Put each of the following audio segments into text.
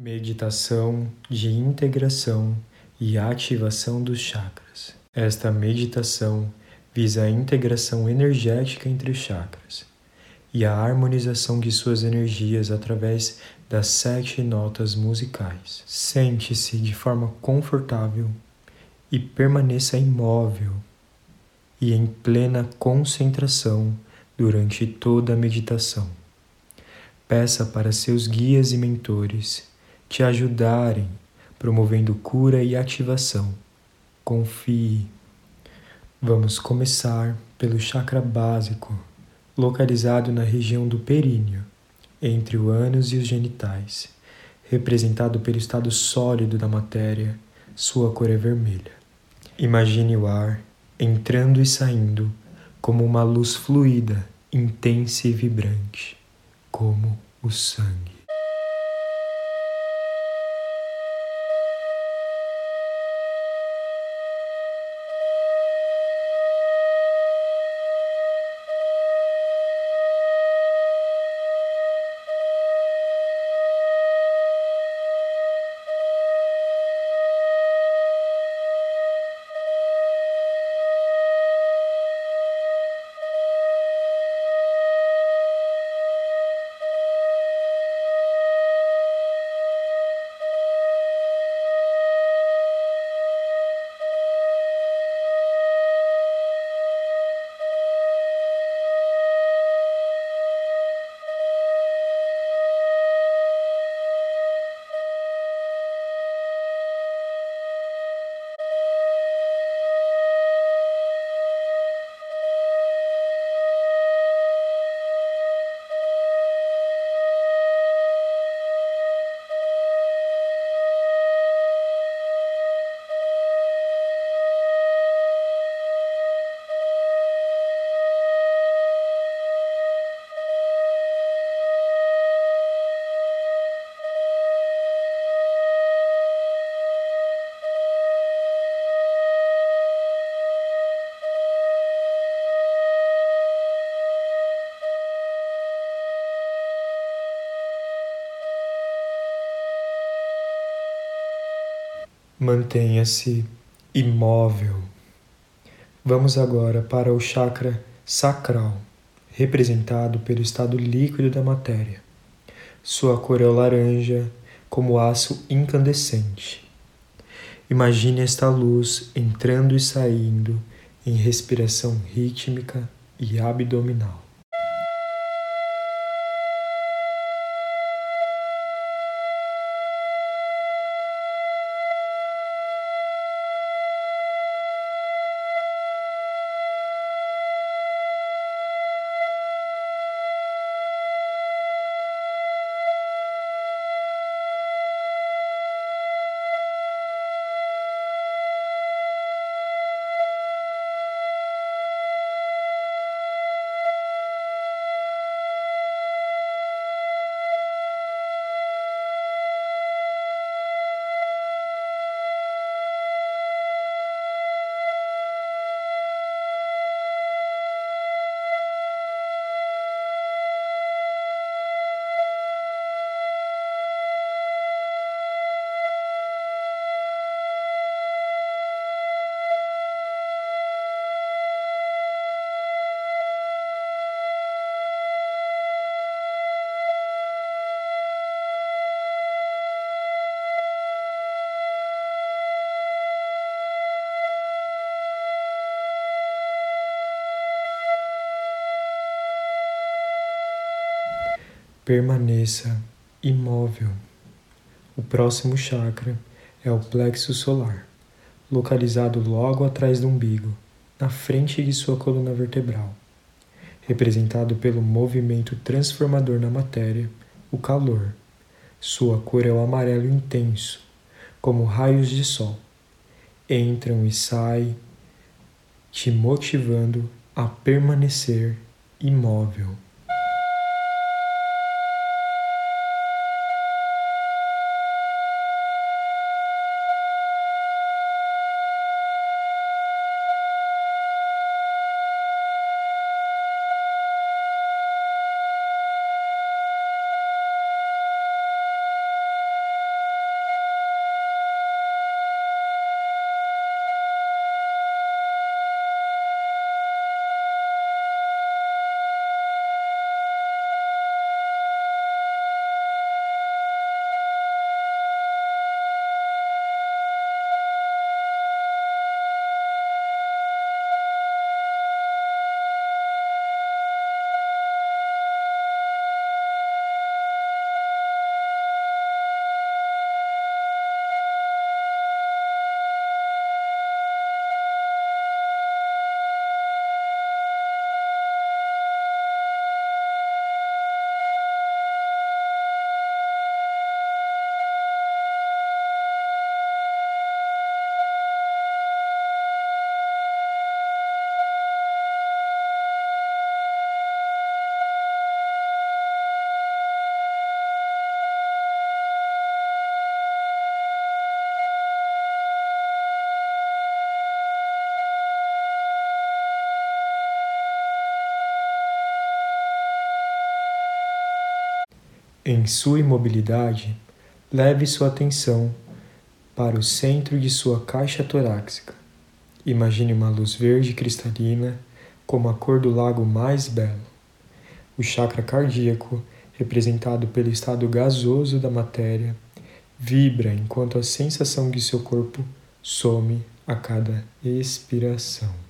Meditação de integração e ativação dos chakras. Esta meditação visa a integração energética entre os chakras e a harmonização de suas energias através das sete notas musicais. Sente-se de forma confortável e permaneça imóvel e em plena concentração durante toda a meditação. Peça para seus guias e mentores te ajudarem, promovendo cura e ativação. Confie. Vamos começar pelo chakra básico, localizado na região do períneo, entre o ânus e os genitais, representado pelo estado sólido da matéria, sua cor é vermelha. Imagine o ar entrando e saindo como uma luz fluida, intensa e vibrante, como o sangue. Mantenha-se imóvel. Vamos agora para o chakra sacral, representado pelo estado líquido da matéria. Sua cor é o laranja, como aço incandescente. Imagine esta luz entrando e saindo em respiração rítmica e abdominal. Permaneça imóvel. O próximo chakra é o plexo solar, localizado logo atrás do umbigo, na frente de sua coluna vertebral. Representado pelo movimento transformador na matéria, o calor. Sua cor é o amarelo intenso, como raios de sol. Entram e saem, te motivando a permanecer imóvel. Em sua imobilidade, leve sua atenção para o centro de sua caixa torácica. Imagine uma luz verde cristalina como a cor do lago mais belo. O chakra cardíaco, representado pelo estado gasoso da matéria, vibra enquanto a sensação de seu corpo some a cada expiração.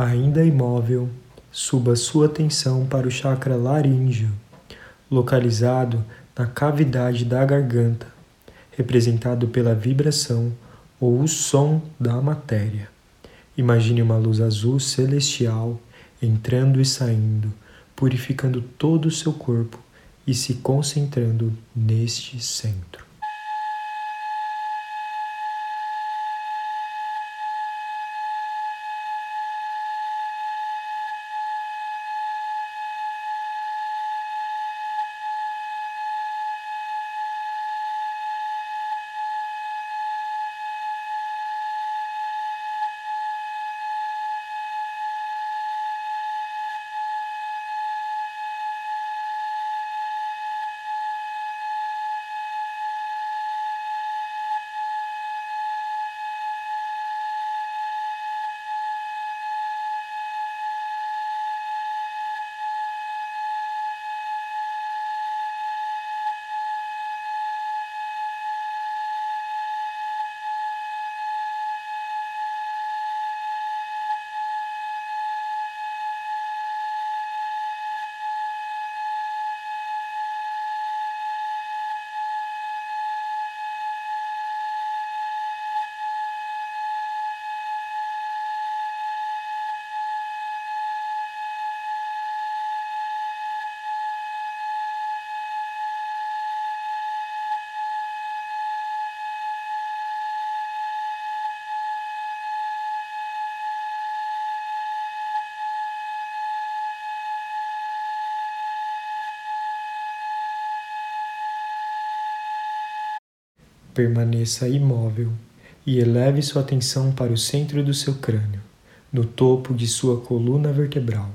Ainda imóvel, suba sua atenção para o chakra laríngeo, localizado na cavidade da garganta, representado pela vibração ou o som da matéria. Imagine uma luz azul celestial entrando e saindo, purificando todo o seu corpo e se concentrando neste centro. Permaneça imóvel e eleve sua atenção para o centro do seu crânio, no topo de sua coluna vertebral,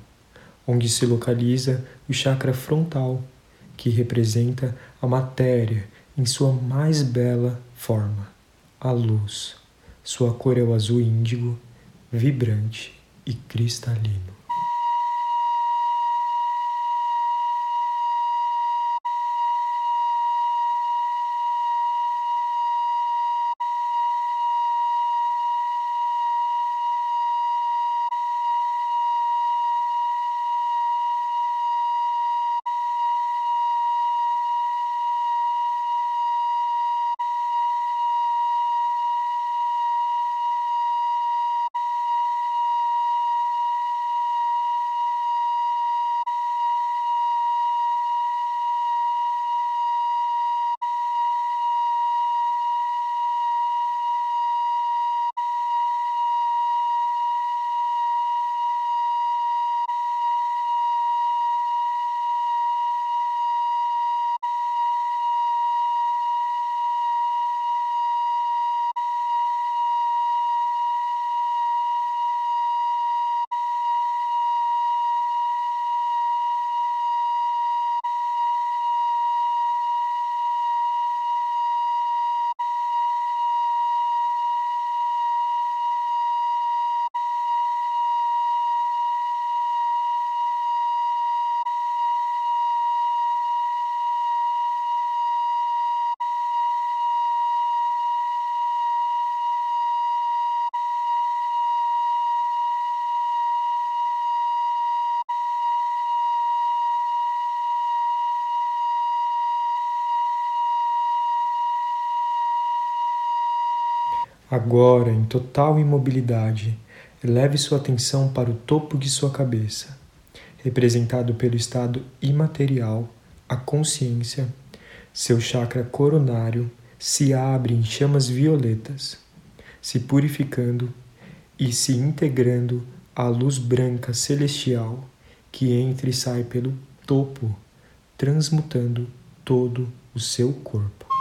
onde se localiza o chakra frontal, que representa a matéria em sua mais bela forma, a luz. Sua cor é o azul índigo, vibrante e cristalino. Agora, em total imobilidade, eleve sua atenção para o topo de sua cabeça, representado pelo estado imaterial, a consciência. Seu chakra coronário se abre em chamas violetas, se purificando e se integrando à luz branca celestial que entra e sai pelo topo, transmutando todo o seu corpo.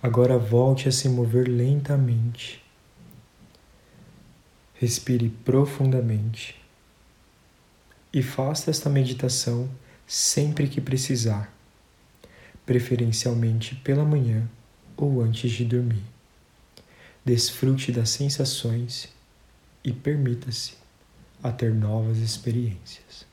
Agora volte a se mover lentamente. Respire profundamente e faça esta meditação sempre que precisar, preferencialmente pela manhã ou antes de dormir. Desfrute das sensações e permita-se a ter novas experiências.